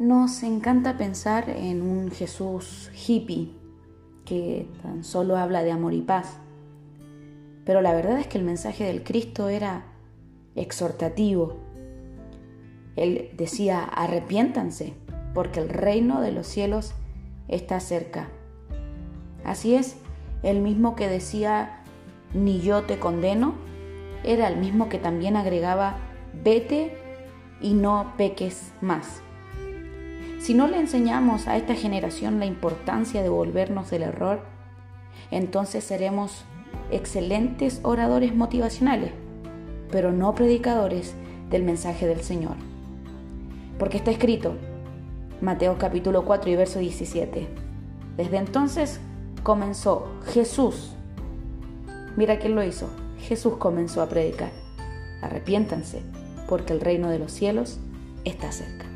Nos encanta pensar en un Jesús hippie que tan solo habla de amor y paz. Pero la verdad es que el mensaje del Cristo era exhortativo. Él decía, arrepiéntanse, porque el reino de los cielos está cerca. Así es, el mismo que decía, ni yo te condeno, era el mismo que también agregaba, vete y no peques más. Si no le enseñamos a esta generación la importancia de volvernos del error, entonces seremos excelentes oradores motivacionales, pero no predicadores del mensaje del Señor. Porque está escrito, Mateo capítulo 4 y verso 17. Desde entonces comenzó Jesús. Mira quién lo hizo. Jesús comenzó a predicar. Arrepiéntanse, porque el reino de los cielos está cerca.